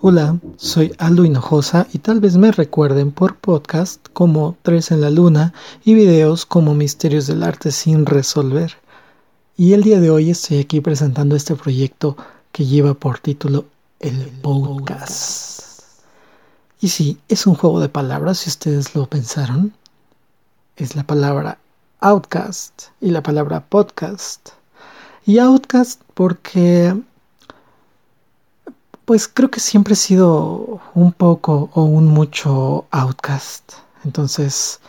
Hola, soy Aldo Hinojosa y tal vez me recuerden por podcast como Tres en la Luna y videos como Misterios del Arte sin resolver. Y el día de hoy estoy aquí presentando este proyecto que lleva por título El Podcast. Y sí, es un juego de palabras, si ustedes lo pensaron. Es la palabra outcast y la palabra podcast. Y outcast porque pues creo que siempre he sido un poco o un mucho outcast. Entonces,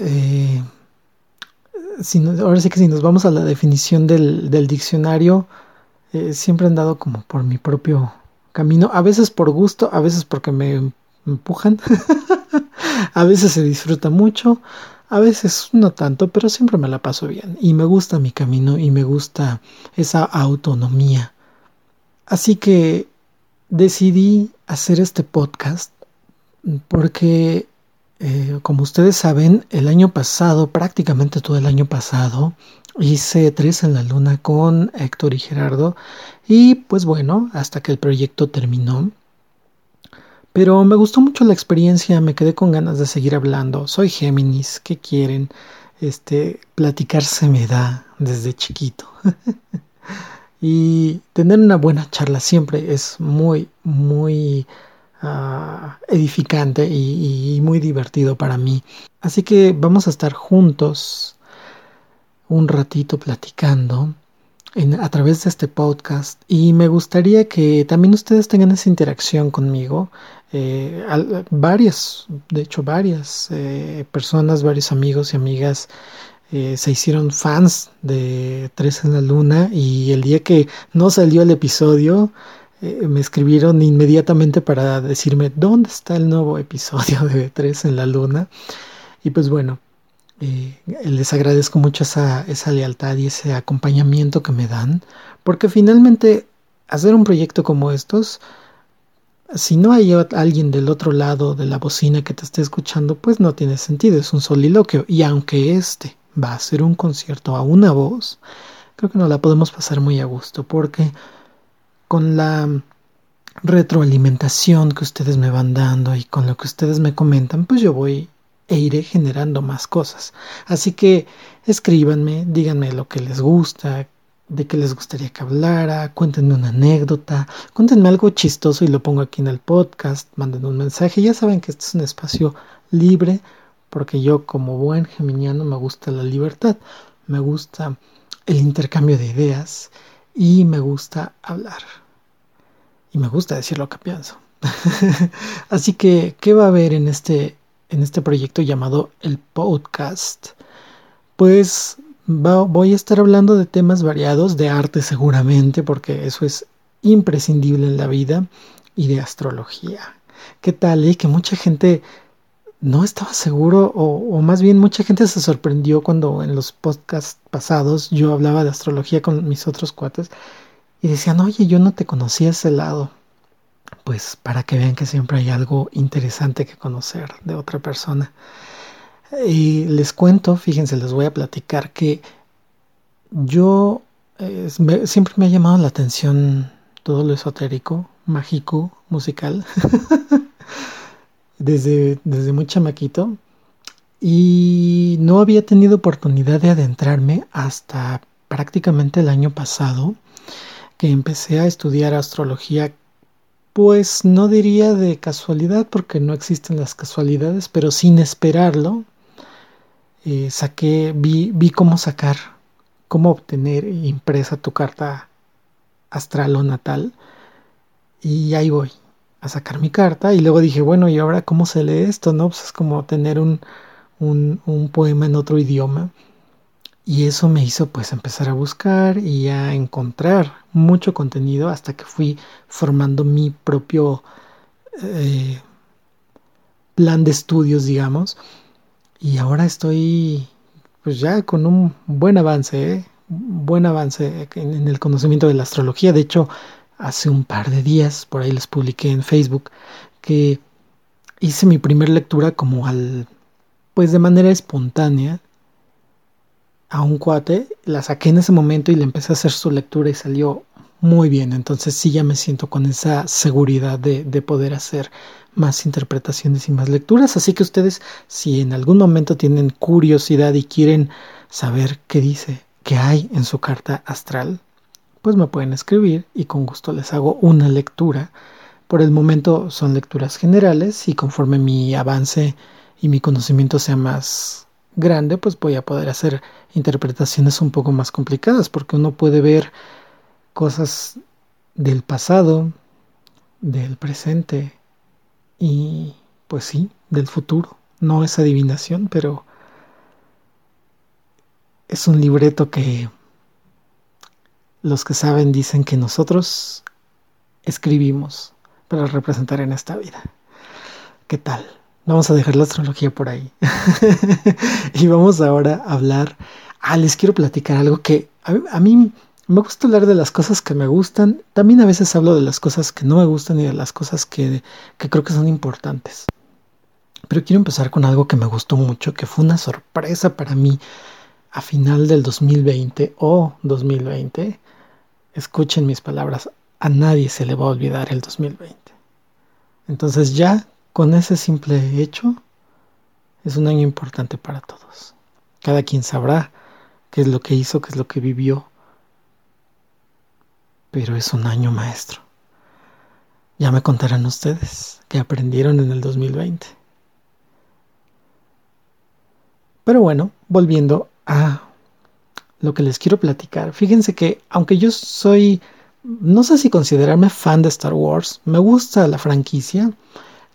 eh, ahora sí que si nos vamos a la definición del, diccionario, eh, siempre he andado como por mi propio camino, a veces por gusto, a veces porque me empujan, a veces se disfruta mucho, a veces no tanto, pero siempre me la paso bien. Y me gusta mi camino y me gusta esa autonomía Así que decidí hacer este podcast porque, eh, como ustedes saben, el año pasado, prácticamente todo el año pasado, hice tres en la luna con Héctor y Gerardo y pues bueno, hasta que el proyecto terminó. Pero me gustó mucho la experiencia, me quedé con ganas de seguir hablando. Soy Géminis, ¿qué quieren? Este, platicar se me da desde chiquito. Y tener una buena charla siempre es muy, muy ah, edificante y, muy divertido para mí. Así que vamos a estar juntos un ratito platicando a través de este podcast y me gustaría que también ustedes tengan esa interacción conmigo. Eh, varias, de hecho varias eh, personas, varios amigos y amigas eh, se hicieron fans de Tres en la Luna y el día que no salió el episodio eh, me escribieron inmediatamente para decirme dónde está el nuevo episodio de Tres en la Luna y pues bueno eh, les agradezco mucho esa, esa lealtad y ese acompañamiento que me dan porque finalmente hacer un proyecto como estos si no hay alguien del otro lado de la bocina que te esté escuchando, pues no tiene sentido, es un soliloquio. Y aunque este va a ser un concierto a una voz, creo que nos la podemos pasar muy a gusto porque con la retroalimentación que ustedes me van dando y con lo que ustedes me comentan, pues yo voy e iré generando más cosas. Así que escríbanme, díganme lo que les gusta, de qué les gustaría que hablara, cuéntenme una anécdota, cuéntenme algo chistoso y lo pongo aquí en el podcast, manden un mensaje. Ya saben que este es un espacio libre porque yo como buen geminiano me gusta la libertad, me gusta el intercambio de ideas y me gusta hablar. Y me gusta decir lo que pienso. Así que, ¿qué va a haber en este, en este proyecto llamado el podcast? Pues voy a estar hablando de temas variados, de arte seguramente, porque eso es imprescindible en la vida, y de astrología. ¿Qué tal? Eh? Que mucha gente no estaba seguro, o, más bien mucha gente se sorprendió cuando en los podcasts pasados yo hablaba de astrología con mis otros cuates y decían, oye, yo no te conocía ese lado. Pues para que vean que siempre hay algo interesante que conocer de otra persona. Y les cuento, fíjense, les voy a platicar que yo siempre me ha llamado la atención todo lo esotérico, mágico, musical. desde, desde muy chamaquito y no había tenido oportunidad de adentrarme hasta prácticamente el año pasado que empecé a estudiar astrología pues no diría de casualidad porque no existen las casualidades pero sin esperarlo eh, saqué vi, vi cómo sacar cómo obtener impresa tu carta astral o natal y ahí voy a sacar mi carta y luego dije, bueno, ¿y ahora cómo se lee esto? ¿No? Pues es como tener un, un, un poema en otro idioma. Y eso me hizo pues empezar a buscar y a encontrar mucho contenido hasta que fui formando mi propio eh, plan de estudios, digamos. Y ahora estoy pues ya con un buen avance, ¿eh? buen avance en el conocimiento de la astrología. De hecho, hace un par de días, por ahí les publiqué en Facebook, que hice mi primera lectura como al, pues de manera espontánea, a un cuate, la saqué en ese momento y le empecé a hacer su lectura y salió muy bien. Entonces sí ya me siento con esa seguridad de, de, poder hacer más interpretaciones y más lecturas. Así que ustedes, si en algún momento tienen curiosidad y quieren saber qué dice, qué hay en su carta astral, pues me pueden escribir y con gusto les hago una lectura. Por el momento son lecturas generales y conforme mi avance y mi conocimiento sea más grande, pues voy a poder hacer interpretaciones un poco más complicadas porque uno puede ver cosas del pasado, del presente y pues sí, del futuro. No es adivinación, pero es un libreto que los que saben dicen que nosotros escribimos para representar en esta vida. ¿Qué tal? Vamos a dejar la astrología por ahí. y vamos ahora a hablar. Ah, les quiero platicar algo que a mí me gusta hablar de las cosas que me gustan, también a veces hablo de las cosas que no me gustan y de las cosas que, que creo que son importantes. Pero quiero empezar con algo que me gustó mucho, que fue una sorpresa para mí a final del 2020 o 2020. Escuchen mis palabras, a nadie se le va a olvidar el 2020. Entonces ya con ese simple hecho es un año importante para todos. Cada quien sabrá qué es lo que hizo, qué es lo que vivió pero es un año maestro. Ya me contarán ustedes qué aprendieron en el 2020. Pero bueno, volviendo a lo que les quiero platicar. Fíjense que aunque yo soy, no sé si considerarme fan de Star Wars, me gusta la franquicia.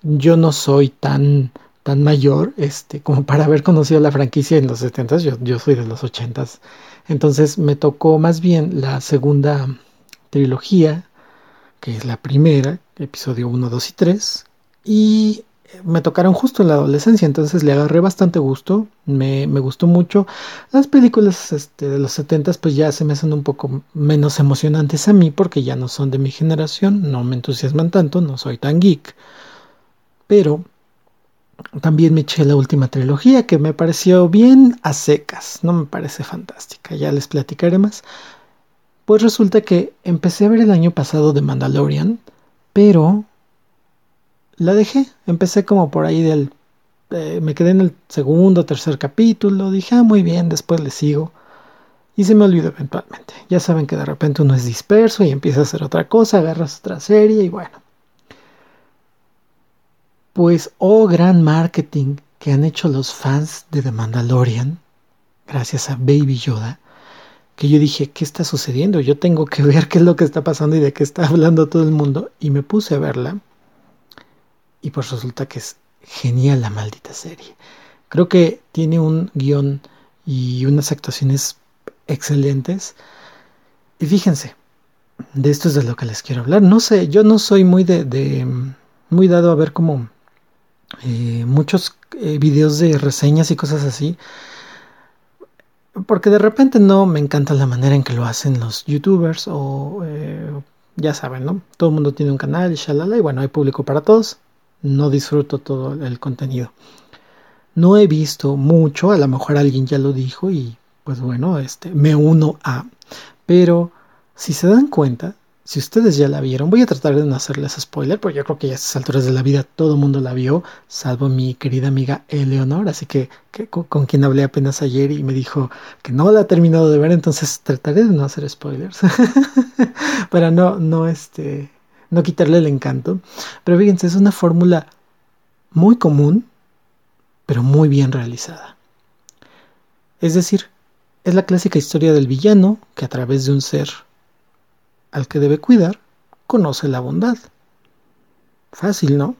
Yo no soy tan, tan mayor este, como para haber conocido la franquicia en los 70 yo, yo soy de los 80s. Entonces me tocó más bien la segunda trilogía, que es la primera, episodio 1, 2 y 3, y me tocaron justo en la adolescencia, entonces le agarré bastante gusto, me, gustó mucho. Las películas este, de los 70 pues ya se me hacen un poco menos emocionantes a mí porque ya no son de mi generación, no me entusiasman tanto, no soy tan geek, pero también me eché la última trilogía que me pareció bien a secas, no me parece fantástica, ya les platicaré más. Pues resulta que empecé a ver el año pasado de Mandalorian, pero la dejé. Empecé como por ahí del... Eh, me quedé en el segundo tercer capítulo. Dije, ah, muy bien, después le sigo. Y se me olvidó eventualmente. Ya saben que de repente uno es disperso y empieza a hacer otra cosa, agarras otra serie y bueno. Pues, oh gran marketing que han hecho los fans de The Mandalorian, gracias a Baby Yoda, que yo dije, ¿qué está sucediendo? Yo tengo que ver qué es lo que está pasando y de qué está hablando todo el mundo. Y me puse a verla. Y pues resulta que es genial la maldita serie. Creo que tiene un guion y unas actuaciones excelentes. Y fíjense, de esto es de lo que les quiero hablar. No sé, yo no soy muy de, muy dado a ver como eh, muchos eh, videos de reseñas y cosas así. Porque de repente no me encanta la manera en que lo hacen los youtubers o eh, ya saben, ¿no? Todo el mundo tiene un canal y shalala y bueno, hay público para todos. No disfruto todo el contenido. No he visto mucho, a lo mejor alguien ya lo dijo y pues bueno, este me uno a. Pero si se dan cuenta, si ustedes ya la vieron, voy a tratar de no hacerles spoiler, porque yo creo que a estas alturas de la vida todo el mundo la vio, salvo mi querida amiga Eleonor, así que, con, quien hablé apenas ayer y me dijo que no la ha terminado de ver, entonces trataré de no hacer spoilers, para no, no, este, no quitarle el encanto. Pero fíjense, es una fórmula muy común, pero muy bien realizada. Es decir, es la clásica historia del villano que a través de un ser al que debe cuidar, conoce la bondad. Fácil, ¿no?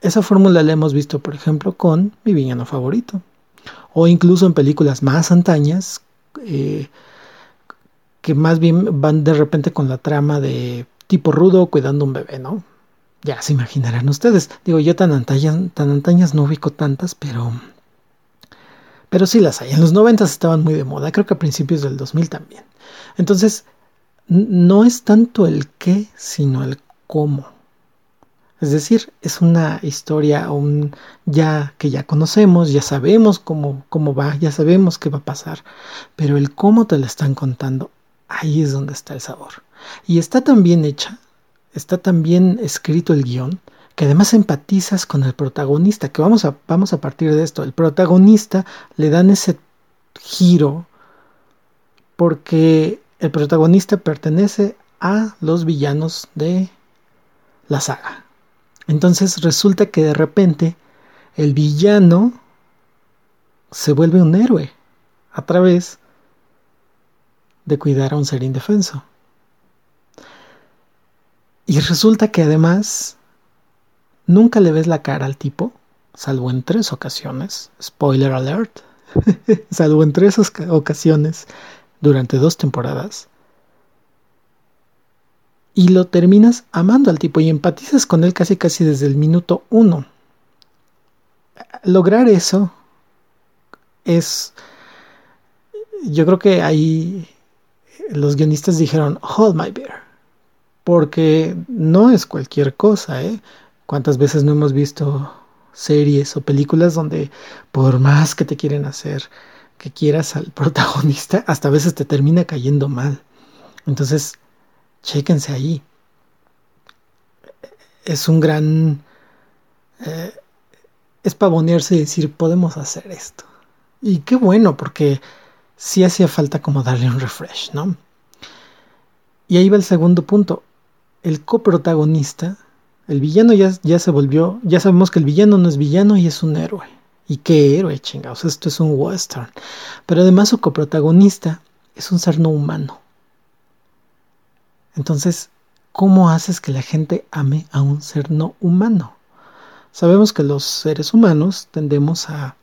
Esa fórmula la hemos visto, por ejemplo, con mi villano favorito. O incluso en películas más antañas, eh, que más bien van de repente con la trama de tipo rudo cuidando un bebé, ¿no? Ya se imaginarán ustedes. Digo, yo tan antañas, tan antañas no ubico tantas, pero... Pero sí las hay. En los 90 estaban muy de moda, creo que a principios del 2000 también. Entonces, no es tanto el qué, sino el cómo. Es decir, es una historia un, ya que ya conocemos, ya sabemos cómo, cómo va, ya sabemos qué va a pasar, pero el cómo te la están contando, ahí es donde está el sabor. Y está tan bien hecha, está tan bien escrito el guion, que además empatizas con el protagonista, que vamos a, vamos a partir de esto, el protagonista le dan ese giro porque el protagonista pertenece a los villanos de la saga. Entonces resulta que de repente el villano se vuelve un héroe a través de cuidar a un ser indefenso. Y resulta que además nunca le ves la cara al tipo, salvo en tres ocasiones. Spoiler alert. salvo en tres ocasiones durante dos temporadas y lo terminas amando al tipo y empatizas con él casi casi desde el minuto uno. Lograr eso es, yo creo que ahí los guionistas dijeron, hold my beer, porque no es cualquier cosa, ¿eh? ¿Cuántas veces no hemos visto series o películas donde por más que te quieren hacer que quieras al protagonista, hasta a veces te termina cayendo mal? Entonces, Chéquense ahí. Es un gran... Eh, es pavonearse y decir, podemos hacer esto. Y qué bueno, porque sí hacía falta como darle un refresh, ¿no? Y ahí va el segundo punto. El coprotagonista, el villano ya, se volvió, ya sabemos que el villano no es villano y es un héroe. ¿Y qué héroe, chingados? Esto es un western. Pero además su coprotagonista es un ser no humano. Entonces, ¿cómo haces que la gente ame a un ser no humano? Sabemos que los seres humanos tendemos a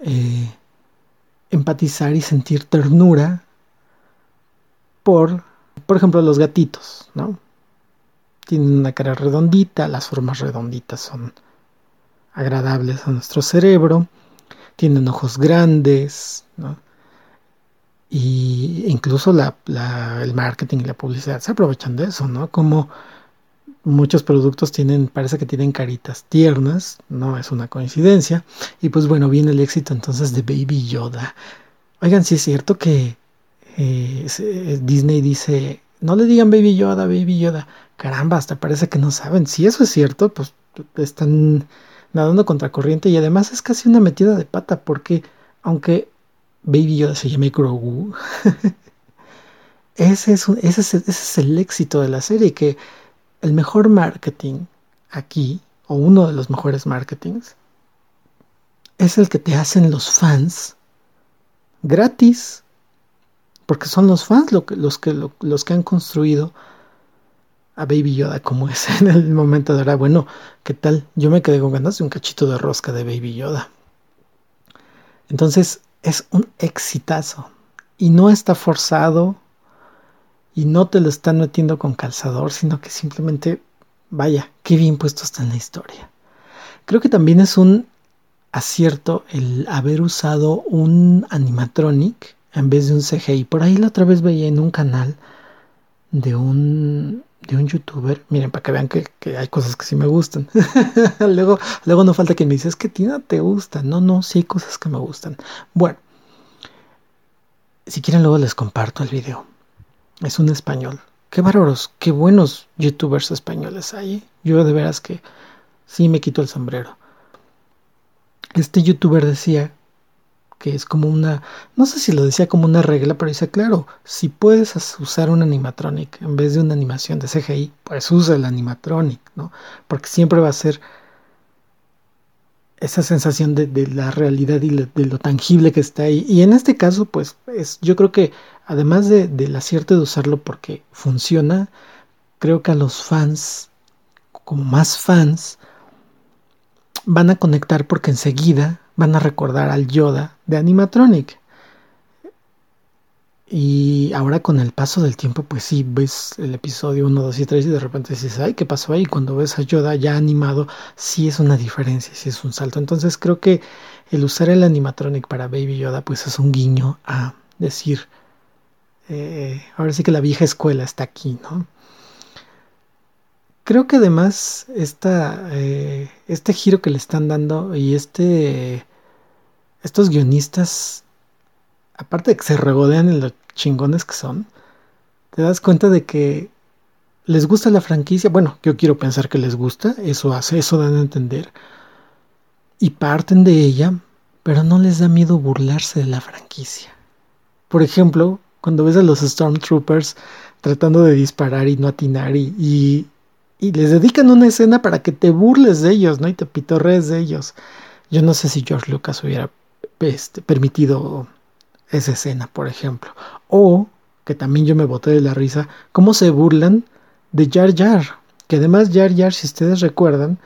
eh, empatizar y sentir ternura por, por ejemplo, los gatitos, ¿no? Tienen una cara redondita, las formas redonditas son agradables a nuestro cerebro, tienen ojos grandes, ¿no? y incluso el marketing y la publicidad se aprovechan de eso, ¿no? Como muchos productos tienen, parece que tienen caritas tiernas, no es una coincidencia, y pues bueno, viene el éxito entonces de Baby Yoda. Oigan, sí es cierto que eh, Disney dice, no le digan Baby Yoda, Baby Yoda, caramba, hasta parece que no saben, si eso es cierto, pues están nadando contracorriente y además es casi una metida de pata porque aunque Baby Yoda se llama Grogu. ese, es ese, es, ese es el éxito de la serie, que el mejor marketing aquí, o uno de los mejores marketings, es el que te hacen los fans gratis, porque son los fans los, que, los que han construido a Baby Yoda como es en el momento de ahora. Bueno, ¿qué tal? Yo me quedé con ganas de un cachito de rosca de Baby Yoda. Entonces, es un exitazo y no está forzado y no te lo están metiendo con calzador, sino que simplemente, vaya, qué bien puesto está en la historia. Creo que también es un acierto el haber usado un animatronic en vez de un CGI. Por ahí la otra vez veía en un canal de un de un youtuber, miren, para que vean que, hay cosas que sí me gustan. luego, luego no falta que me dice, es que Tina te gusta. No, no, sí hay cosas que me gustan. Bueno, si quieren luego les comparto el video. Es un español. Qué bárbaros, qué buenos youtubers españoles hay. Yo de veras que sí me quito el sombrero. Este youtuber decía que es como una, no sé si lo decía como una regla, pero dice, claro, si puedes usar un animatronic en vez de una animación de CGI, pues usa el animatronic, ¿no? Porque siempre va a ser esa sensación de, la realidad y de lo tangible que está ahí. Y en este caso, pues, es, yo creo que además de, del acierto de usarlo porque funciona, creo que a los fans, como más fans, van a conectar porque enseguida van a recordar al Yoda de Animatronic. Y ahora con el paso del tiempo, pues sí, ves el episodio 1, 2 y 3 y de repente dices, ay, ¿qué pasó ahí? Cuando ves a Yoda ya animado, sí es una diferencia, sí es un salto. Entonces creo que el usar el animatronic para Baby Yoda, pues es un guiño a decir, eh, ahora sí que la vieja escuela está aquí, ¿no? Creo que además esta, eh, este giro que le están dando y este estos guionistas, aparte de que se regodean en los chingones que son, te das cuenta de que les gusta la franquicia. Bueno, yo quiero pensar que les gusta, eso hace, eso dan a entender. Y parten de ella, pero no les da miedo burlarse de la franquicia. Por ejemplo, cuando ves a los Stormtroopers tratando de disparar y no atinar y, les dedican una escena para que te burles de ellos, ¿no? Y te pitorrees de ellos. Yo no sé si George Lucas hubiera este, permitido esa escena, por ejemplo. O, que también yo me boté de la risa, cómo se burlan de Jar Jar. Que además Jar Jar, si ustedes recuerdan,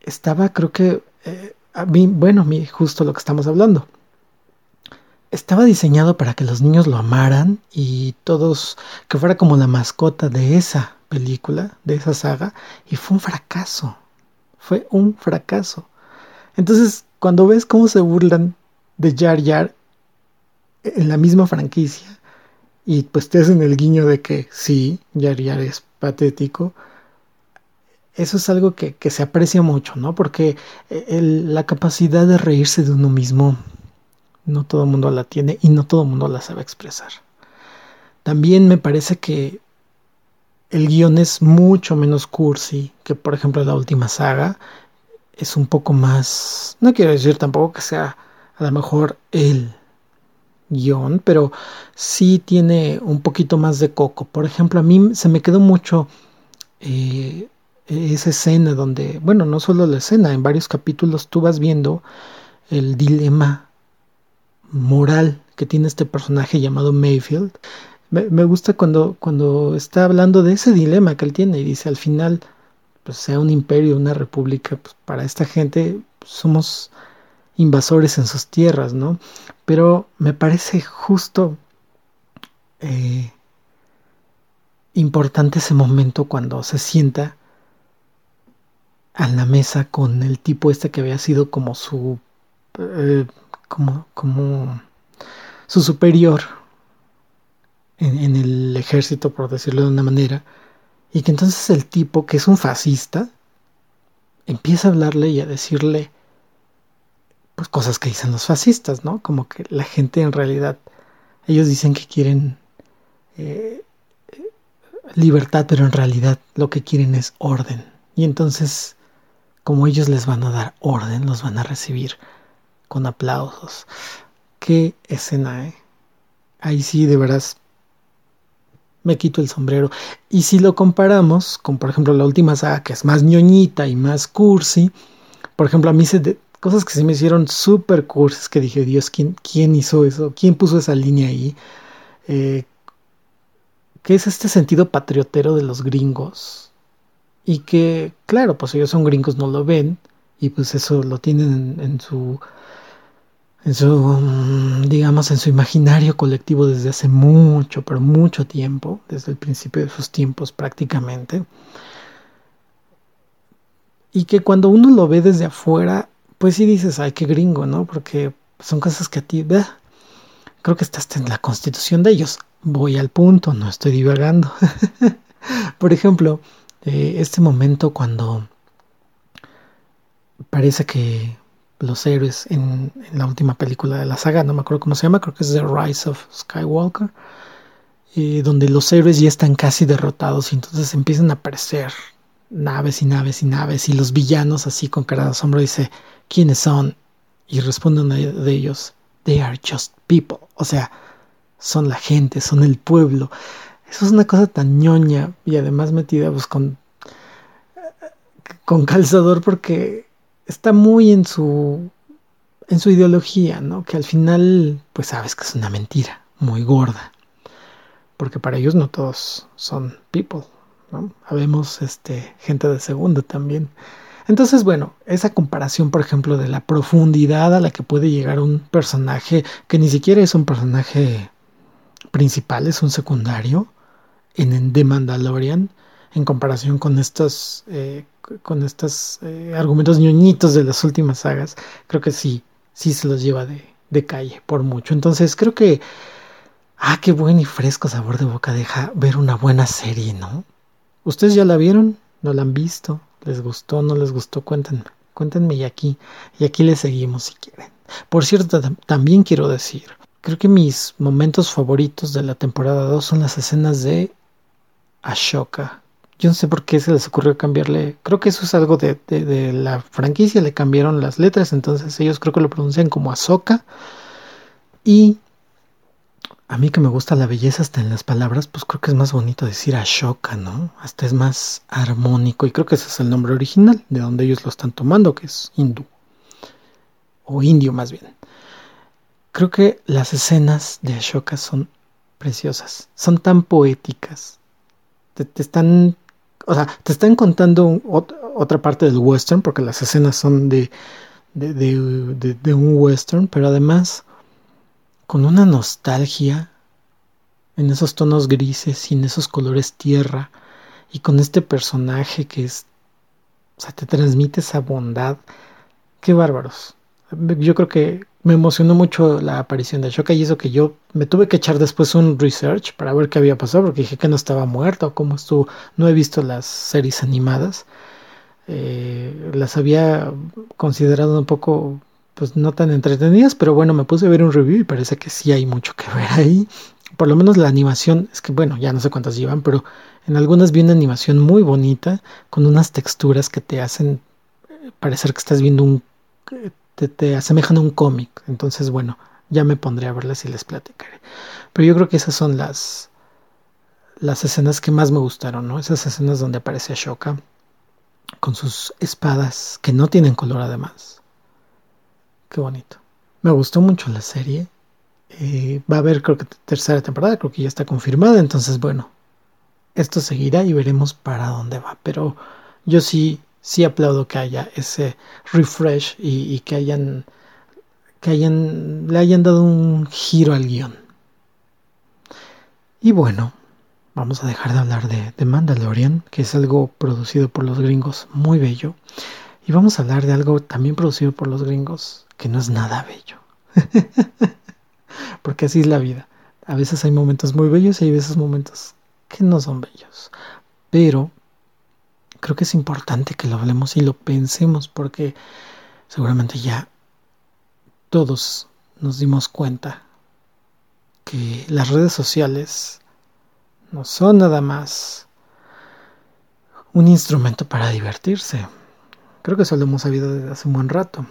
estaba, creo que, eh, bueno, justo lo que estamos hablando. Estaba diseñado para que los niños lo amaran y todos, que fuera como la mascota de esa película, de esa saga, y fue un fracaso. Fue un fracaso. Entonces, cuando ves cómo se burlan de Jar Jar en la misma franquicia y pues te hacen el guiño de que sí, Jar Jar es patético, eso es algo que, se aprecia mucho, ¿no? Porque eh, la capacidad de reírse de uno mismo no todo el mundo la tiene y no todo el mundo la sabe expresar. También me parece que el guion es mucho menos cursi que por ejemplo la última saga es un poco más, no quiero decir tampoco que sea a lo mejor el guion, pero sí tiene un poquito más de coco. Por ejemplo, a mí se me quedó mucho eh, esa escena donde, bueno, no solo la escena, en varios capítulos tú vas viendo el dilema moral que tiene este personaje llamado Mayfield. Me, gusta cuando, cuando está hablando de ese dilema que él tiene y dice al final, pues, sea un imperio, una república, pues, para esta gente somos invasores en sus tierras, ¿no? Pero me parece justo eh, importante ese momento cuando se sienta a la mesa con el tipo este que había sido como su eh, como como su superior en, el ejército por decirlo de una manera y que entonces el tipo, que es un fascista, empieza a hablarle y a decirle pues cosas que dicen los fascistas, ¿no? Como que la gente en realidad, ellos dicen que quieren eh, libertad, pero en realidad lo que quieren es orden. Y entonces, como ellos les van a dar orden, los van a recibir con aplausos. Qué escena, ¿eh? Ahí sí, de veras, me quito el sombrero. Y si lo comparamos con, por ejemplo, la última saga, que es más ñoñita y más cursi, por ejemplo, a mí se de, cosas que se me hicieron súper cursis, que dije, Dios, ¿quién, ¿quién hizo eso? ¿Quién puso esa línea ahí? Eh, ¿Qué es este sentido patriotero de los gringos? Y que, claro, pues ellos son gringos, no lo ven, y pues eso lo tienen en su en su, mm, digamos, en su imaginario colectivo desde hace mucho, pero mucho tiempo, desde el principio de sus tiempos prácticamente. Y que cuando uno lo ve desde afuera, pues sí dices, ay, qué gringo, ¿no? Porque son cosas que a ti, creo que estás en la constitución de ellos. Voy al punto, no estoy divagando. Por ejemplo, eh, este momento cuando parece que los héroes en, la última película de la saga, no me acuerdo cómo se llama, creo que es The Rise of Skywalker, eh, donde los héroes ya están casi derrotados y entonces empiezan a aparecer naves y naves y naves y los villanos así con cara de asombro dice, ¿quiénes son? Y responden de ellos, they are just people, o sea, son la gente, son el pueblo. Eso es una cosa tan ñoña y además metida pues, con, con calzador porque está muy en su en su ideología, ¿no? Que al final pues sabes que es una mentira muy gorda. Porque para ellos no todos son people, ¿no? Habemos este gente de segundo también. Entonces, bueno, esa comparación, por ejemplo, de la profundidad a la que puede llegar un personaje que ni siquiera es un personaje principal, es un secundario en The Mandalorian, en comparación con estos eh, con estos eh, argumentos ñoñitos de las últimas sagas, creo que sí, sí se los lleva de, calle por mucho. Entonces creo que, ah, qué buen y fresco sabor de boca deja ver una buena serie, ¿no? ¿Ustedes ya la vieron? ¿No la han visto? ¿Les gustó? ¿No les gustó? Cuéntenme. Cuéntenme y aquí. Y aquí les seguimos si quieren. Por cierto, también quiero decir, creo que mis momentos favoritos de la temporada 2 son las escenas de Ashoka. Yo no sé por qué se les ocurrió cambiarle. Creo que eso es algo de, de, la franquicia. Le cambiaron las letras. Entonces ellos creo que lo pronuncian como Ahsoka. Y a mí que me gusta la belleza hasta en las palabras, pues creo que es más bonito decir Ashoka, ¿no? Hasta es más armónico. Y creo que ese es el nombre original, de donde ellos lo están tomando, que es hindú. O indio más bien. Creo que las escenas de Ashoka son preciosas. Son tan poéticas. Te, están. O sea, te están contando otra parte del western, porque las escenas son de, de, de un western, pero además con una nostalgia en esos tonos grises y en esos colores tierra y con este personaje que es, o sea, te transmite esa bondad. Qué bárbaros. Yo creo que me emocionó mucho la aparición de Ashoka y eso que yo me tuve que echar después un research para ver qué había pasado porque dije que no estaba muerto, cómo estuvo. No he visto las series animadas. Eh, las había considerado un poco pues no tan entretenidas, pero bueno, me puse a ver un review y parece que sí hay mucho que ver ahí. Por lo menos la animación, es que bueno, ya no sé cuántas llevan, pero en algunas vi una animación muy bonita, con unas texturas que te hacen eh, parecer que estás viendo un... te, asemejan a un cómic. Entonces, bueno, ya me pondré a verlas y les platicaré. Pero yo creo que esas son las las escenas que más me gustaron, ¿no? Esas escenas donde aparece Ashoka con sus espadas que no tienen color además Qué bonito. Me gustó mucho la serie. Eh, va a haber, creo que tercera temporada, creo que ya está confirmada. Entonces, bueno, esto seguirá y veremos para dónde va. Pero yo sí, sí aplaudo que haya ese refresh y, que hayan, que hayan, le hayan dado un giro al guion. Y bueno, vamos a dejar de hablar de, de Mandalorian, que es algo producido por los gringos muy bello. Y vamos a hablar de algo también producido por los gringos, que no es nada bello. Porque así es la vida. A veces hay momentos muy bellos y hay veces momentos que no son bellos. Pero creo que es importante que lo hablemos y lo pensemos porque seguramente ya todos nos dimos cuenta que las redes sociales no son nada más un instrumento para divertirse. Creo que eso lo hemos sabido desde hace un buen rato.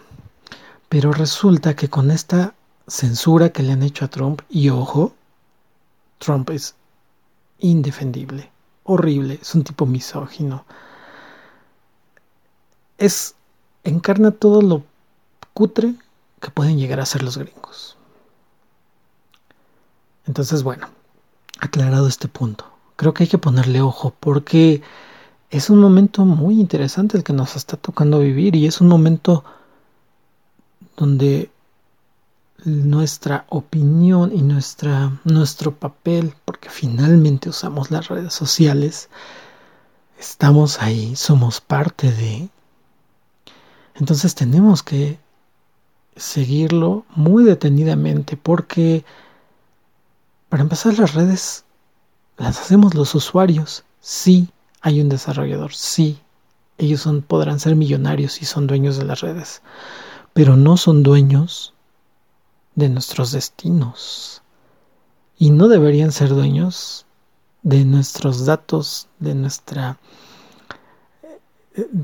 Pero resulta que con esta censura que le han hecho a Trump, y ojo, Trump es indefendible, horrible, es un tipo misógino. Es encarna todo lo cutre que pueden llegar a ser los gringos. Entonces, bueno, aclarado este punto, creo que hay que ponerle ojo porque es un momento muy interesante el que nos está tocando vivir y es un momento donde nuestra opinión y nuestra, nuestro papel, porque finalmente usamos las redes sociales, estamos ahí, somos parte de... Entonces tenemos que seguirlo muy detenidamente porque, para empezar, las redes las hacemos los usuarios. Sí, hay un desarrollador, sí, ellos podrán ser millonarios y son dueños de las redes pero no son dueños de nuestros destinos y no deberían ser dueños de nuestros datos, de nuestra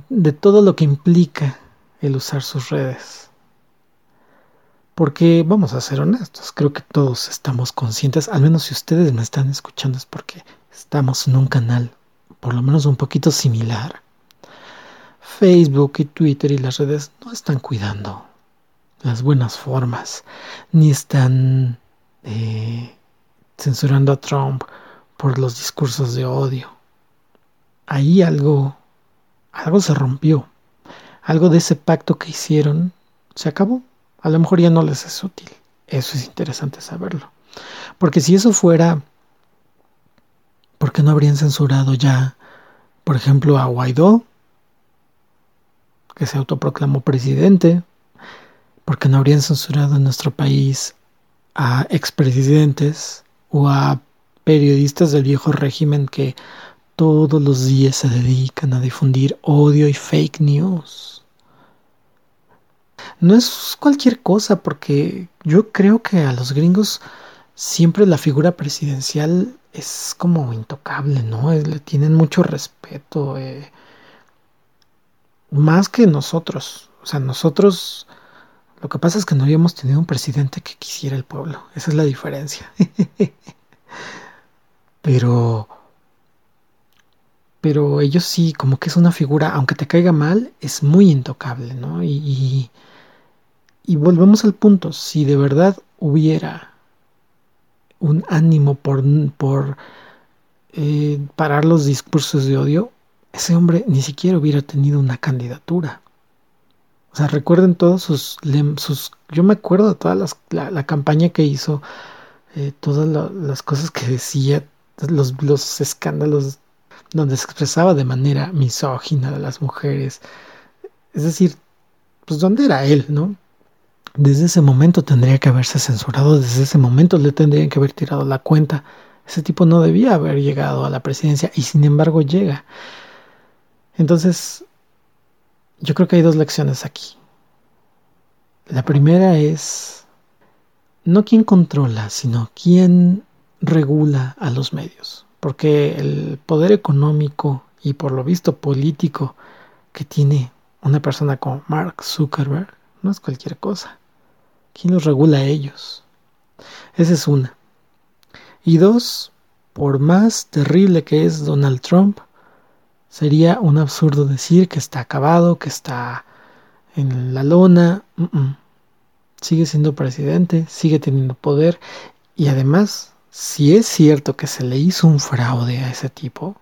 de todo lo que implica el usar sus redes. Porque vamos a ser honestos, creo que todos estamos conscientes, al menos si ustedes me están escuchando es porque estamos en un canal por lo menos un poquito similar Facebook y Twitter y las redes no están cuidando las buenas formas, ni están eh, censurando a Trump por los discursos de odio. Ahí algo, algo se rompió, algo de ese pacto que hicieron se acabó. A lo mejor ya no les es útil. Eso es interesante saberlo. Porque si eso fuera, ¿por qué no habrían censurado ya, por ejemplo, a Guaidó? que se autoproclamó presidente, porque no habrían censurado en nuestro país a expresidentes o a periodistas del viejo régimen que todos los días se dedican a difundir odio y fake news. No es cualquier cosa porque yo creo que a los gringos siempre la figura presidencial es como intocable, ¿no? le tienen mucho respeto. Eh, más que nosotros. O sea, nosotros lo que pasa es que no habíamos tenido un presidente que quisiera el pueblo. Esa es la diferencia. pero pero ellos sí, como que es una figura, aunque te caiga mal, es muy intocable, ¿no? Y, y, volvemos al punto, si de verdad hubiera un ánimo por, por eh, parar los discursos de odio, ese hombre ni siquiera hubiera tenido una candidatura. O sea, recuerden todos sus... sus yo me acuerdo de toda la, campaña que hizo, eh, todas las cosas que decía, los, los escándalos donde se expresaba de manera misógina de las mujeres. Es decir, pues ¿dónde era él, no? Desde ese momento tendría que haberse censurado, desde ese momento le tendrían que haber tirado la cuenta. Ese tipo no debía haber llegado a la presidencia y sin embargo llega. Entonces, yo creo que hay dos lecciones aquí. La primera es no quién controla, sino quién regula a los medios. Porque el poder económico y por lo visto político que tiene una persona como Mark Zuckerberg no es cualquier cosa. ¿Quién los regula a ellos? Esa es una. Y dos, por más terrible que es Donald Trump, Sería un absurdo decir que está acabado, que está en la lona. Sigue siendo presidente, sigue teniendo poder y además, si es cierto que se le hizo un fraude a ese tipo,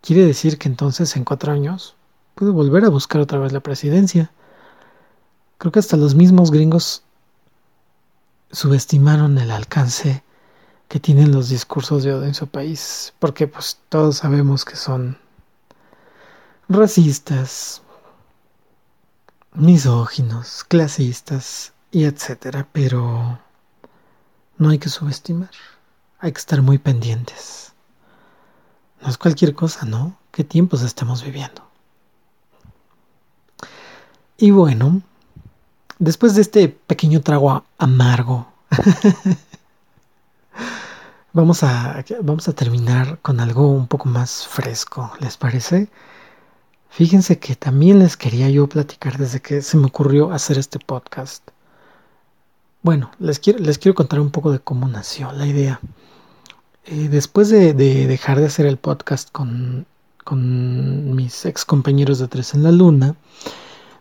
quiere decir que entonces en cuatro años puede volver a buscar otra vez la presidencia. Creo que hasta los mismos gringos subestimaron el alcance que tienen los discursos de odio en su país, porque pues todos sabemos que son racistas, misóginos, clasistas y etcétera, pero no hay que subestimar, hay que estar muy pendientes. No es cualquier cosa, ¿no? ¿Qué tiempos estamos viviendo? Y bueno, después de este pequeño trago amargo Vamos a, vamos a terminar con algo un poco más fresco, ¿les parece? Fíjense que también les quería yo platicar desde que se me ocurrió hacer este podcast. Bueno, les quiero, les quiero contar un poco de cómo nació la idea. Eh, después de, dejar de hacer el podcast con, con mis ex compañeros de Tres en la Luna,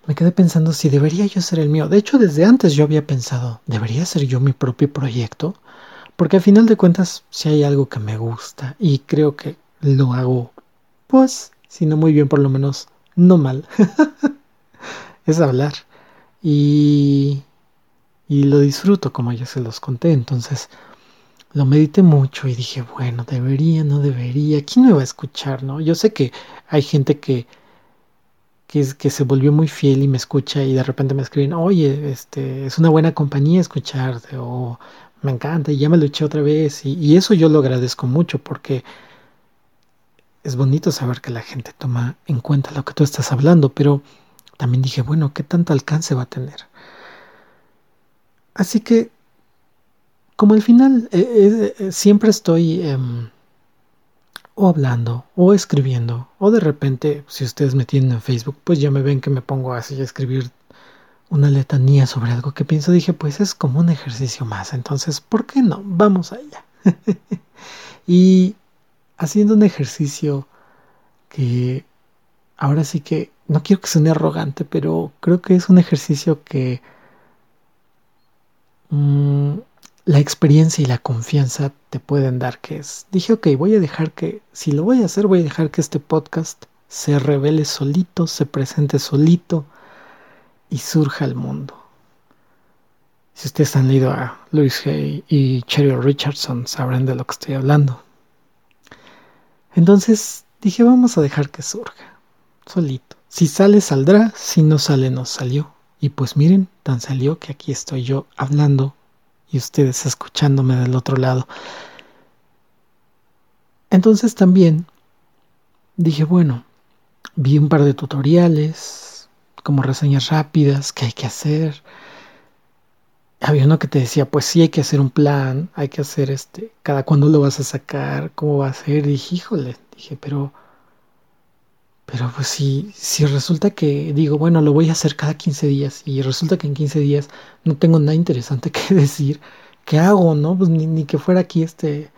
me quedé pensando si debería yo ser el mío. De hecho, desde antes yo había pensado, ¿debería ser yo mi propio proyecto? Porque al final de cuentas, si hay algo que me gusta y creo que lo hago, pues, si no muy bien, por lo menos no mal, es hablar. Y, y lo disfruto, como ya se los conté. Entonces, lo medité mucho y dije, bueno, debería, no debería. ¿Quién me va a escuchar, no? Yo sé que hay gente que, que, se volvió muy fiel y me escucha y de repente me escriben, oye, este, es una buena compañía escucharte o me encanta y ya me lo eché otra vez y, eso yo lo agradezco mucho porque es bonito saber que la gente toma en cuenta lo que tú estás hablando, pero también dije, bueno, ¿qué tanto alcance va a tener? Así que, como al final eh, eh, eh, siempre estoy em, o hablando o escribiendo, o de repente, si ustedes me tienen en Facebook, pues ya me ven que me pongo así a escribir una letanía sobre algo que pienso, dije, pues es como un ejercicio más, entonces, ¿por qué no? Vamos allá. y haciendo un ejercicio que ahora sí que, no quiero que suene arrogante, pero creo que es un ejercicio que mm, la experiencia y la confianza te pueden dar, que es, dije, ok, voy a dejar que, si lo voy a hacer, voy a dejar que este podcast se revele solito, se presente solito, y surja el mundo. Si ustedes han leído a Louis Hay y Cheryl Richardson, sabrán de lo que estoy hablando. Entonces dije, vamos a dejar que surja, solito. Si sale, saldrá, si no sale, no salió. Y pues miren, tan salió que aquí estoy yo hablando y ustedes escuchándome del otro lado. Entonces también dije, bueno, vi un par de tutoriales, como reseñas rápidas, qué hay que hacer. Había uno que te decía, pues sí hay que hacer un plan, hay que hacer este, cada cuándo lo vas a sacar, cómo va a ser. dije, híjole, dije, pero, pero pues si, si resulta que digo, bueno, lo voy a hacer cada 15 días y resulta que en 15 días no tengo nada interesante que decir, ¿qué hago, no? Pues ni, ni que fuera aquí este,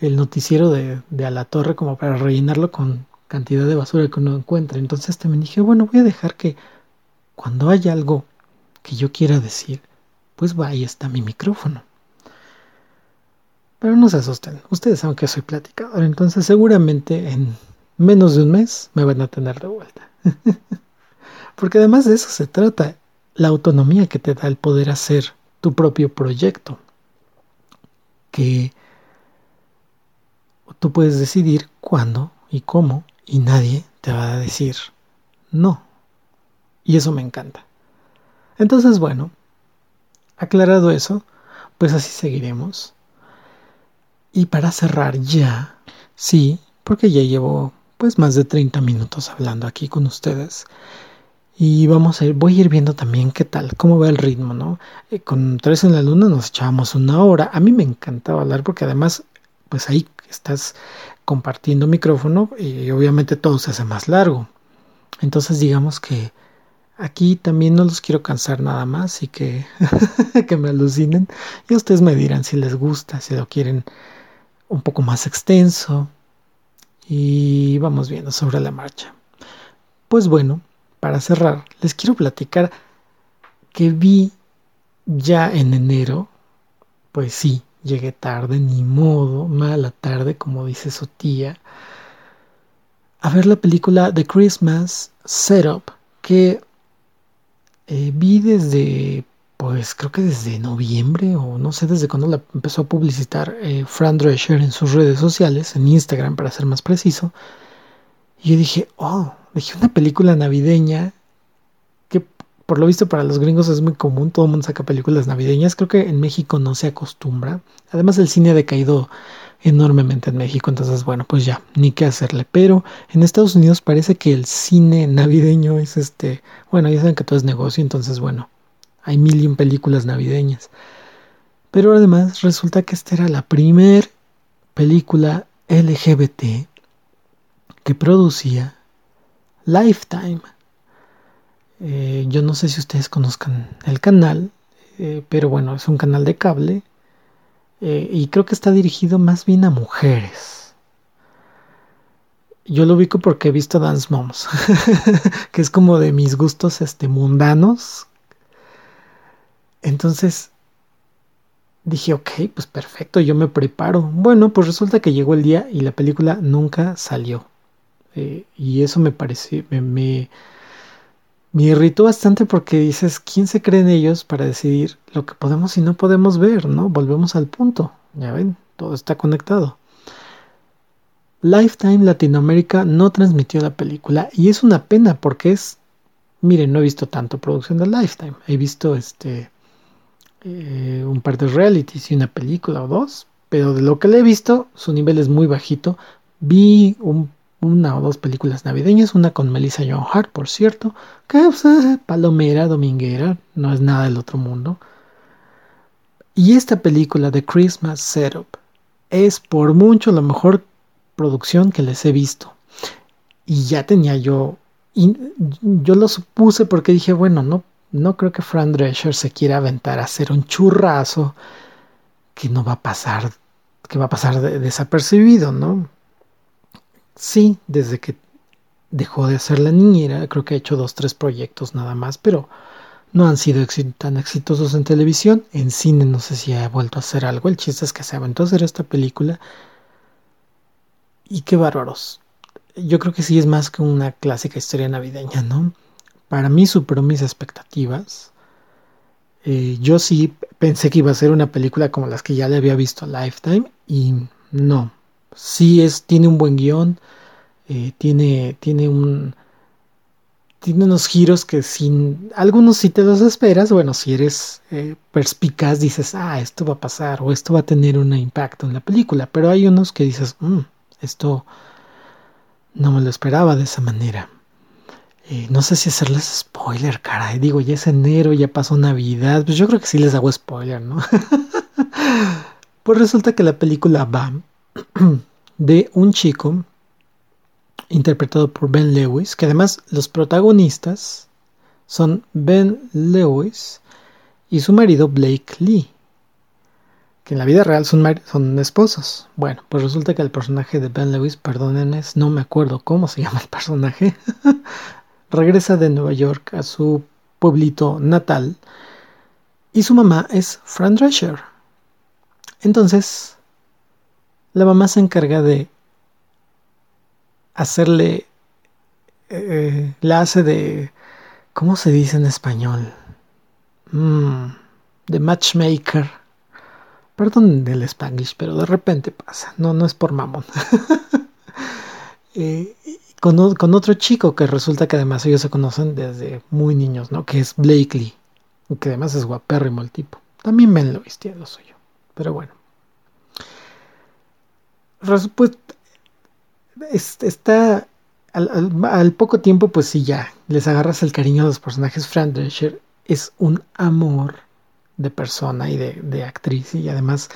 el noticiero de, de a la torre como para rellenarlo con cantidad de basura que uno encuentra. Entonces también dije, bueno, voy a dejar que cuando haya algo que yo quiera decir, pues va, ahí está mi micrófono. Pero no se asusten, ustedes saben que soy platicador, entonces seguramente en menos de un mes me van a tener de vuelta. Porque además de eso se trata, la autonomía que te da el poder hacer tu propio proyecto. Que tú puedes decidir cuándo y cómo y nadie te va a decir no. Y eso me encanta. Entonces, bueno, aclarado eso, pues así seguiremos. Y para cerrar ya, sí, porque ya llevo pues más de 30 minutos hablando aquí con ustedes. Y vamos a ir, voy a ir viendo también qué tal, cómo va el ritmo, ¿no? Eh, con Tres en la Luna nos echábamos una hora. A mí me encantaba hablar porque además, pues ahí estás compartiendo micrófono y obviamente todo se hace más largo. Entonces digamos que aquí también no los quiero cansar nada más y que, que me alucinen. Y ustedes me dirán si les gusta, si lo quieren un poco más extenso. Y vamos viendo sobre la marcha. Pues bueno, para cerrar, les quiero platicar que vi ya en enero, pues sí, Llegué tarde, ni modo, mala tarde, como dice su tía, a ver la película The Christmas Setup, que eh, vi desde, pues creo que desde noviembre o no sé desde cuándo la empezó a publicitar eh, Fran Drescher en sus redes sociales, en Instagram para ser más preciso. Y yo dije, oh, dije una película navideña por lo visto para los gringos es muy común, todo el mundo saca películas navideñas, creo que en México no se acostumbra. Además el cine ha decaído enormemente en México, entonces bueno, pues ya, ni qué hacerle. Pero en Estados Unidos parece que el cine navideño es este, bueno, ya saben que todo es negocio, entonces bueno, hay mil y un películas navideñas. Pero además resulta que esta era la primer película LGBT que producía Lifetime. Eh, yo no sé si ustedes conozcan el canal, eh, pero bueno, es un canal de cable eh, y creo que está dirigido más bien a mujeres. Yo lo ubico porque he visto Dance Moms, que es como de mis gustos este, mundanos. Entonces dije, ok, pues perfecto, yo me preparo. Bueno, pues resulta que llegó el día y la película nunca salió. y eso me parece, me me irritó bastante porque dices, ¿quién se cree en ellos para decidir lo que podemos y no podemos ver? ¿No? Volvemos al punto. Ya ven, todo está conectado. Lifetime Latinoamérica no transmitió la película y es una pena porque es, miren, no he visto tanto producción de Lifetime. He visto este eh, un par de realities y una película o dos, pero de lo que le he visto, su nivel es muy bajito. Vi un una o dos películas navideñas, una con Melissa John Hart, por cierto, que es eh, palomera, dominguera, no es nada del otro mundo. Y esta película de Christmas Setup es por mucho la mejor producción que les he visto. Y ya tenía yo, yo lo supuse porque dije, bueno, no, no creo que Fran Drescher se quiera aventar a hacer un churrazo que no va a pasar, que va a pasar desapercibido, ¿no? Sí, desde que dejó de hacer la niñera, creo que ha hecho dos, tres proyectos nada más, pero no han sido tan exitosos en televisión. En cine no sé si ha vuelto a hacer algo. El chiste es que se aventó a hacer esta película. Y qué bárbaros. Yo creo que sí es más que una clásica historia navideña, ¿no? Para mí superó mis expectativas. Eh, yo sí pensé que iba a ser una película como las que ya le había visto a Lifetime y no, sí es, tiene un buen guion, eh, tiene, tiene un tiene unos giros que sin algunos si te los esperas, bueno, si eres eh, perspicaz dices, ah, esto va a pasar o esto va a tener un impacto en la película, pero hay unos que dices, mm, esto no me lo esperaba de esa manera. Eh, no sé si hacerles spoiler, caray. Digo, ya es enero, ya pasó Navidad. Pues yo creo que sí les hago spoiler, ¿no? pues resulta que la película va de un chico interpretado por Ben Lewis, que además los protagonistas son Ben Lewis y su marido Blake Lee, que en la vida real son, son esposos. Bueno, pues resulta que el personaje de Ben Lewis, perdónenme, no me acuerdo cómo se llama el personaje, regresa de Nueva York a su pueblito natal y su mamá es Fran Drescher. Entonces, la mamá se encarga de hacerle, eh, la hace de, ¿cómo se dice en español? Mm, de matchmaker. Perdón del spanglish, pero de repente pasa. No, no es por mamón. eh, con, otro chico que resulta que además ellos se conocen desde muy niños, ¿no? Que es Blakely. Que además es guapérrimo el tipo. También me lo vistía lo suyo. Pero bueno. Pues está al, poco tiempo, pues sí, ya les agarras el cariño a los personajes. Fran Drescher es un amor de persona y de, actriz, y además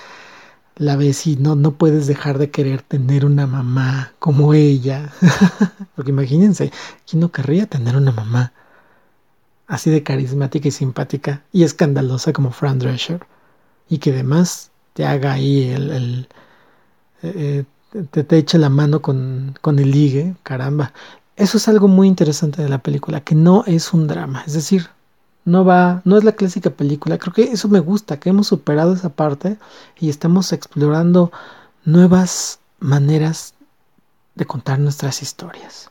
la ves y no, no puedes dejar de querer tener una mamá como ella. Porque imagínense, ¿quién no querría tener una mamá así de carismática y simpática y escandalosa como Fran Drescher? Y que además te haga ahí el, eh, te, te eche la mano con, con el ligue, caramba. Eso es algo muy interesante de la película, que no es un drama, es decir, no va, no es la clásica película. Creo que eso me gusta, que hemos superado esa parte y estamos explorando nuevas maneras de contar nuestras historias.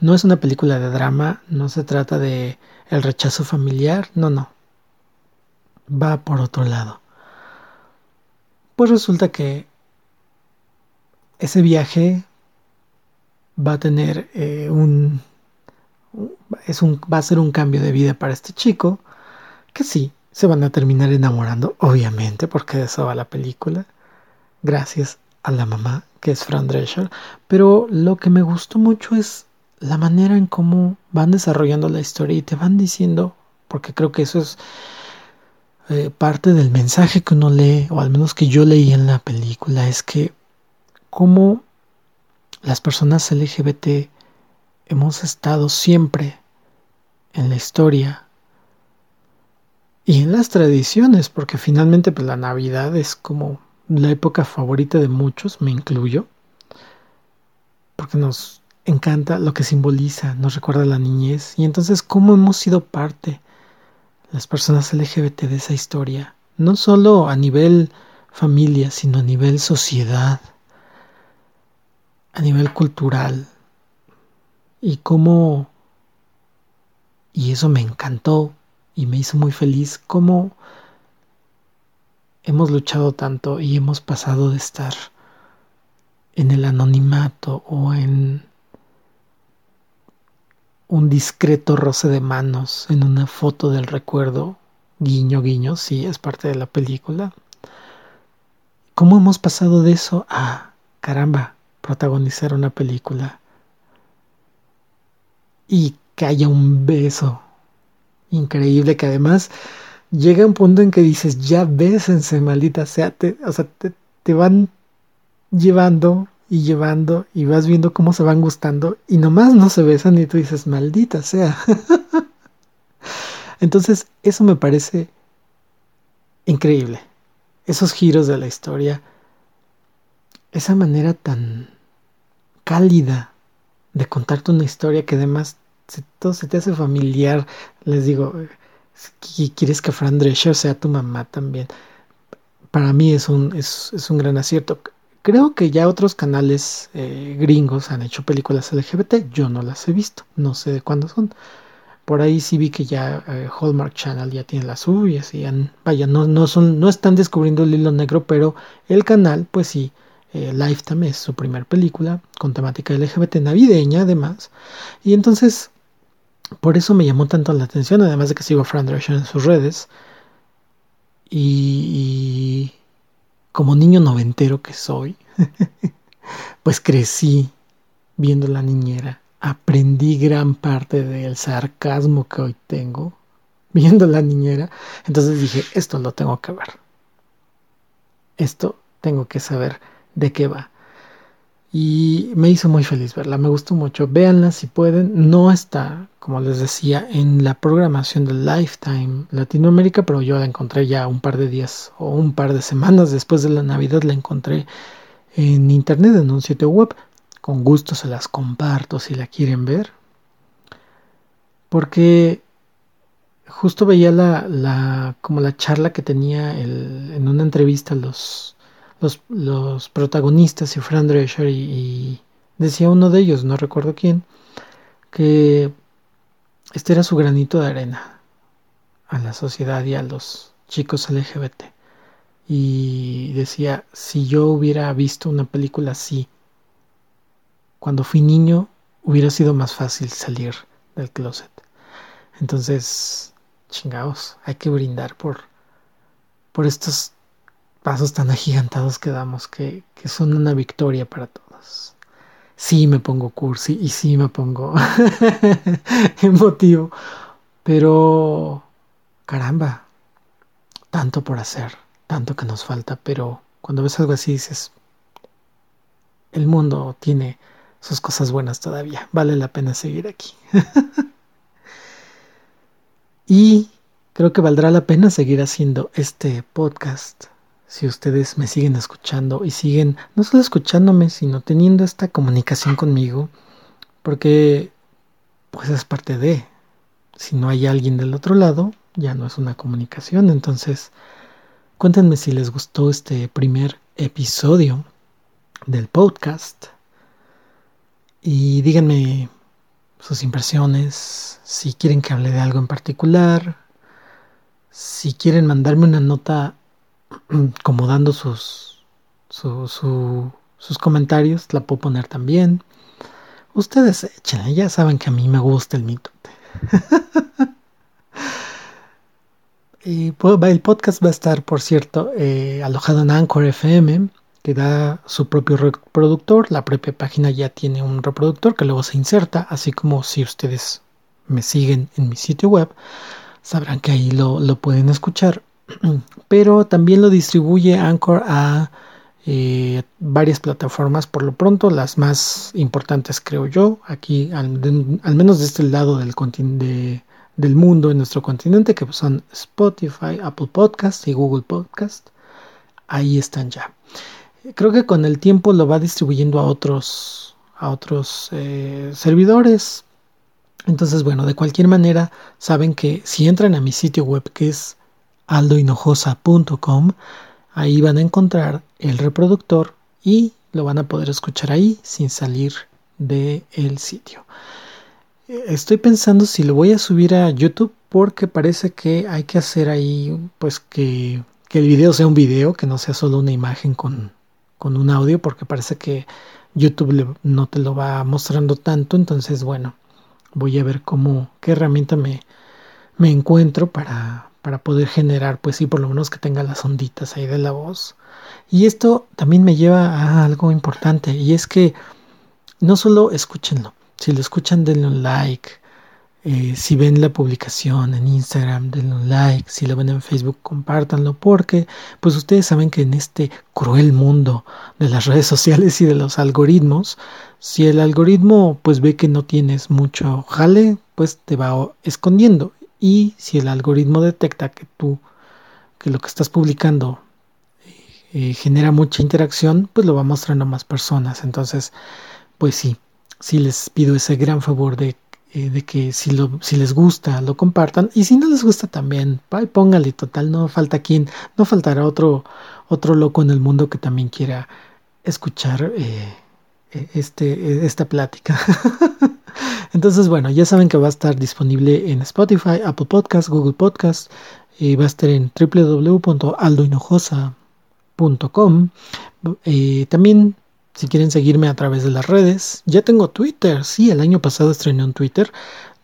No es una película de drama, no se trata de el rechazo familiar, no, no. Va por otro lado. Pues resulta que ese viaje va a tener eh, un, va a ser un cambio de vida para este chico, que sí, se van a terminar enamorando, obviamente, porque de eso va la película, gracias a la mamá, que es Fran Drescher, pero lo que me gustó mucho es la manera en cómo van desarrollando la historia y te van diciendo, porque creo que eso es eh, parte del mensaje que uno lee, o al menos que yo leí en la película, es que cómo las personas LGBT hemos estado siempre en la historia y en las tradiciones, porque finalmente pues, la Navidad es como la época favorita de muchos, me incluyo, porque nos encanta lo que simboliza, nos recuerda la niñez, y entonces cómo hemos sido parte las personas LGBT de esa historia, no solo a nivel familia, sino a nivel sociedad a nivel cultural. Y cómo, y eso me encantó y me hizo muy feliz, cómo hemos luchado tanto y hemos pasado de estar en el anonimato o en un discreto roce de manos en una foto del recuerdo, guiño, guiño, sí, es parte de la película. ¿Cómo hemos pasado de eso a, caramba, protagonizar una película y que haya un beso increíble que además llega un punto en que dices, ya bésense, maldita sea, te, o sea, te, van llevando y llevando y vas viendo cómo se van gustando y nomás no se besan y tú dices, maldita sea. Entonces, eso me parece increíble. Esos giros de la historia, esa manera tan cálida de contarte una historia que además si todo se te hace familiar. Les digo, quieres que Fran Drescher sea tu mamá también. Para mí es un, es, un gran acierto. Creo que ya otros canales eh, gringos han hecho películas LGBT. Yo no las he visto. No sé de cuándo son. Por ahí sí vi que ya eh, Hallmark Channel ya tiene las suyas y vaya, no, no son, no están descubriendo el hilo negro, pero el canal, pues sí, eh, Lifetime es su primer película con temática LGBT navideña además. Y entonces, por eso me llamó tanto la atención, además de que sigo a Fran Drescher en sus redes. Y, como niño noventero que soy, pues crecí viendo la niñera, aprendí gran parte del sarcasmo que hoy tengo viendo la niñera. Entonces dije, esto lo tengo que ver. Esto tengo que saber de qué va. Y me hizo muy feliz verla, me gustó mucho. Véanla si pueden. No está, como les decía, en la programación de Lifetime Latinoamérica, pero yo la encontré ya un par de días o un par de semanas después de la Navidad. La encontré en internet, en un sitio web. Con gusto se las comparto si la quieren ver. Porque justo veía la, la, como la charla que tenía en una entrevista los, los, protagonistas y Fran Drescher y, decía uno de ellos, no recuerdo quién, que este era su granito de arena a la sociedad y a los chicos LGBT. Y decía, si yo hubiera visto una película así, cuando fui niño, hubiera sido más fácil salir del closet. Entonces, chingados, hay que brindar por, por estos pasos tan agigantados que damos que, que son una victoria para todos. Sí me pongo cursi y sí me pongo emotivo, pero caramba, tanto por hacer, tanto que nos falta, pero cuando ves algo así dices, el mundo tiene sus cosas buenas todavía, vale la pena seguir aquí. Y creo que valdrá la pena seguir haciendo este podcast si ustedes me siguen escuchando y siguen no solo escuchándome, sino teniendo esta comunicación conmigo, porque pues es parte de, si no hay alguien del otro lado, ya no es una comunicación, entonces cuéntenme si les gustó este primer episodio del podcast y díganme sus impresiones, si quieren que hable de algo en particular, si quieren mandarme una nota como dando sus, sus comentarios, la puedo poner también. Ustedes ya saben que a mí me gusta el mito. y pues, el podcast va a estar, por cierto, eh, alojado en Anchor FM que da su propio reproductor. La propia página ya tiene un reproductor que luego se inserta, así como si ustedes me siguen en mi sitio web, sabrán que ahí lo, pueden escuchar. Pero también lo distribuye Anchor a eh, varias plataformas, por lo pronto las más importantes creo yo, aquí al, menos de este lado del, mundo, en nuestro continente, que son Spotify, Apple Podcast y Google Podcast. Ahí están ya creo que con el tiempo lo va distribuyendo a otros, a otros eh, servidores. Entonces, bueno, de cualquier manera, saben que si entran a mi sitio web que es aldohinojosa.com, ahí van a encontrar el reproductor y lo van a poder escuchar ahí sin salir del el sitio. Estoy pensando si lo voy a subir a YouTube porque parece que hay que hacer ahí pues que, que el video sea un video, que no sea solo una imagen con, con un audio porque parece que YouTube no te lo va mostrando tanto. Entonces, bueno, voy a ver cómo, qué herramienta me, me encuentro para, para poder generar, pues sí, por lo menos que tenga las onditas ahí de la voz. Y esto también me lleva a algo importante y es que no solo escúchenlo, si lo escuchan denle un like, eh, si ven la publicación en Instagram, denle un like. Si lo ven en Facebook, compártanlo. Porque, pues ustedes saben que en este cruel mundo de las redes sociales y de los algoritmos, si el algoritmo pues ve que no tienes mucho jale, pues te va escondiendo. Y si el algoritmo detecta que tú, que lo que estás publicando eh, genera mucha interacción, pues lo va mostrando a más personas. Entonces, pues sí, sí les pido ese gran favor de eh, de que si, lo, si les gusta lo compartan y si no les gusta también póngale total no falta quien no faltará otro otro loco en el mundo que también quiera escuchar eh, e, este e, esta plática entonces bueno ya saben que va a estar disponible en Spotify Apple Podcast Google Podcast va a estar en www.aldohinojosa.com eh, también si quieren seguirme a través de las redes, ya tengo Twitter. Sí, el año pasado estrené un Twitter.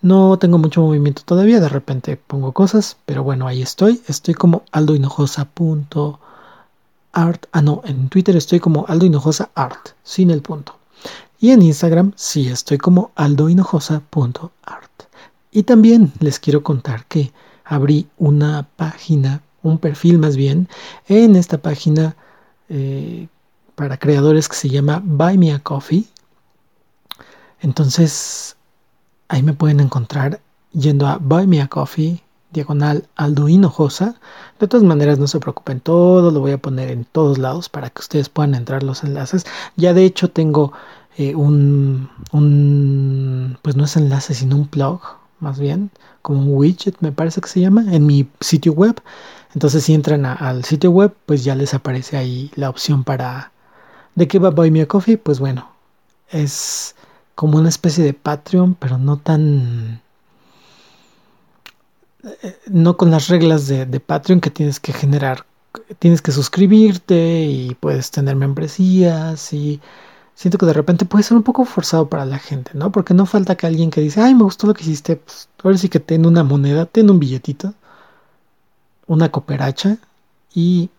No tengo mucho movimiento todavía, de repente pongo cosas, pero bueno, ahí estoy. Estoy como aldohinojosa.art. Ah, no, en Twitter estoy como aldohinojosa art, sin el punto. Y en Instagram sí estoy como aldohinojosa.art. Y también les quiero contar que abrí una página, un perfil más bien, en esta página eh, para creadores que se llama Buy Me a Coffee. Entonces, ahí me pueden encontrar yendo a Buy Me a Coffee, diagonal Aldo Hinojosa. De todas maneras, no se preocupen, todo lo voy a poner en todos lados para que ustedes puedan entrar los enlaces. Ya de hecho tengo eh, un, un, pues no es enlace, sino un blog, más bien, como un widget, me parece que se llama, en mi sitio web. Entonces, si entran al sitio web, pues ya les aparece ahí la opción para de qué va Buy Me a Coffee. Pues bueno, es como una especie de Patreon, pero no tan eh, no con las reglas de, de, Patreon que tienes que generar, tienes que suscribirte y puedes tener membresías y siento que de repente puede ser un poco forzado para la gente, ¿no? Porque no falta que alguien que dice, ay, me gustó lo que hiciste, pues ahora sí que ten una moneda, ten un billetito, una cooperacha y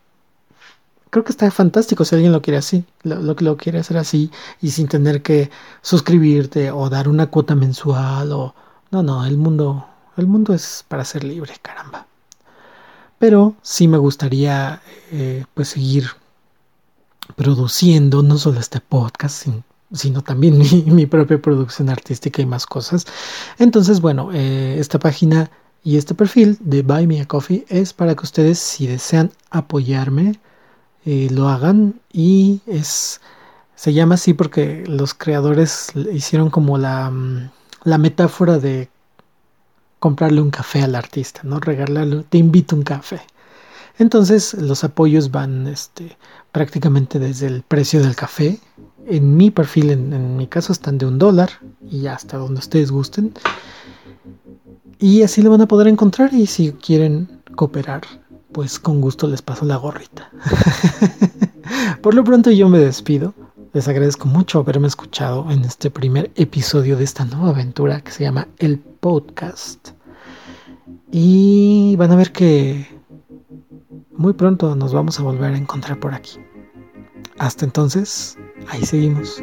creo que está fantástico si alguien lo quiere así, lo, lo, lo quiere hacer así y sin tener que suscribirte o dar una cuota mensual o... No, no, el mundo, el mundo es para ser libre, caramba. Pero sí me gustaría eh, pues seguir produciendo no solo este podcast, sino también mi, propia producción artística y más cosas. Entonces, bueno, eh, esta página y este perfil de Buy Me a Coffee es para que ustedes, si desean apoyarme, eh, lo hagan y es se llama así porque los creadores hicieron como la, mm, la metáfora de comprarle un café al artista, ¿no? Regalarle, te invito un café. Entonces los apoyos van este, prácticamente desde el precio del café. En mi perfil, en, mi caso, están de un dólar y hasta donde ustedes gusten. Y así lo van a poder encontrar y si quieren cooperar, pues con gusto les paso la gorrita. Por lo pronto yo me despido. Les agradezco mucho haberme escuchado en este primer episodio de esta nueva aventura que se llama El Podcast. Y van a ver que muy pronto nos vamos a volver a encontrar por aquí. Hasta entonces, ahí seguimos.